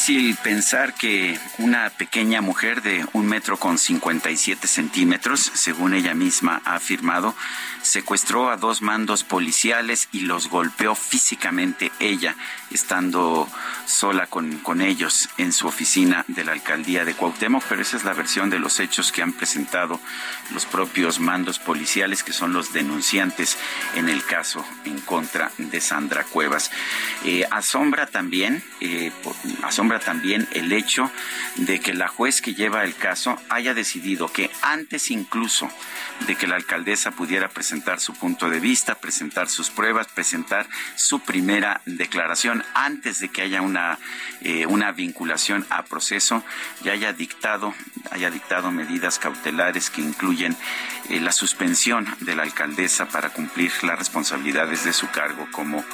Difícil pensar que una pequeña mujer de un metro con 57 centímetros, según ella misma ha afirmado, secuestró a dos mandos policiales y los golpeó físicamente ella, estando sola con, con ellos en su oficina de la alcaldía de Cuauhtémoc, pero esa es la versión de los hechos que han presentado los propios mandos policiales, que son los denunciantes en el caso en contra de Sandra Cuevas. Eh, asombra también, eh, asombra también el hecho de que la juez que lleva el caso haya decidido que antes incluso de que la alcaldesa pudiera presentar su punto de vista, presentar sus pruebas, presentar su primera declaración antes de que haya una, eh, una vinculación a proceso, ya haya dictado, haya dictado medidas cautelares que incluyen eh, la suspensión de la alcaldesa para cumplir las responsabilidades de su cargo como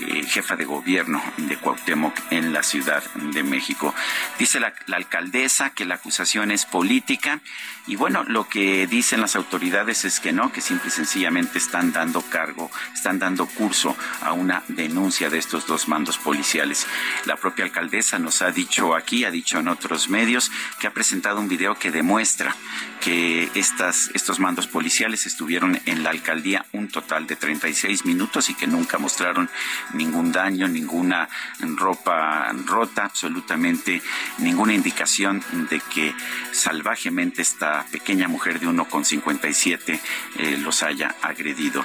eh, jefa de gobierno de Cuauhtémoc en la Ciudad de México. Dice la, alcaldesa que la acusación es política y bueno, lo que dicen las autoridades es que no, que simple y sencillamente están dando cargo, están dando curso a una denuncia de estos dos mandos policiales. La propia alcaldesa nos ha dicho aquí, ha dicho en otros medios, que ha presentado un video que demuestra que estas, estos mandos policiales estuvieron en la alcaldía un total de 36 minutos y que nunca mostraron ningún daño, ninguna ropa rota, absolutamente ninguna indicación de que salvajemente esta pequeña mujer de 1,57 eh, los haya agredido.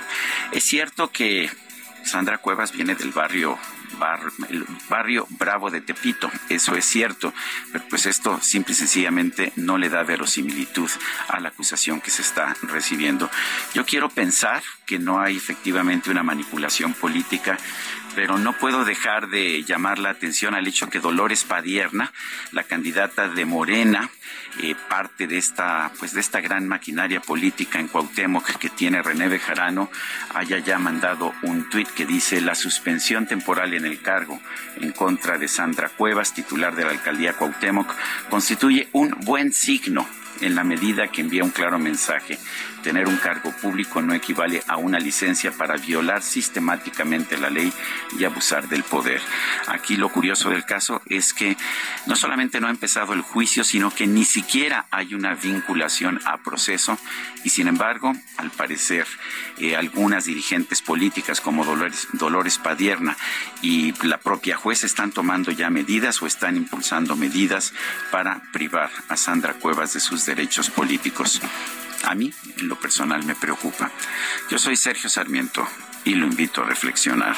Es cierto que Sandra Cuevas viene del barrio el barrio Bravo de Tepito, eso es cierto, pero pues esto simple y sencillamente no le da verosimilitud a la acusación que se está recibiendo. Yo quiero pensar que no hay efectivamente una manipulación política pero no puedo dejar de llamar la atención al hecho que Dolores Padierna, la candidata de Morena, eh, parte de esta, pues de esta gran maquinaria política en Cuauhtémoc que tiene René Bejarano, haya ya mandado un tuit que dice la suspensión temporal en el cargo en contra de Sandra Cuevas, titular de la alcaldía Cuauhtémoc, constituye un buen signo en la medida que envía un claro mensaje tener un cargo público no equivale a una licencia para violar sistemáticamente la ley y abusar del poder. Aquí lo curioso del caso es que no solamente no ha empezado el juicio, sino que ni siquiera hay una vinculación a proceso y sin embargo, al parecer, eh, algunas dirigentes políticas como Dolores, Dolores Padierna y la propia juez están tomando ya medidas o están impulsando medidas para privar a Sandra Cuevas de sus derechos políticos a mí en lo personal me preocupa. Yo soy Sergio Sarmiento y lo invito a reflexionar.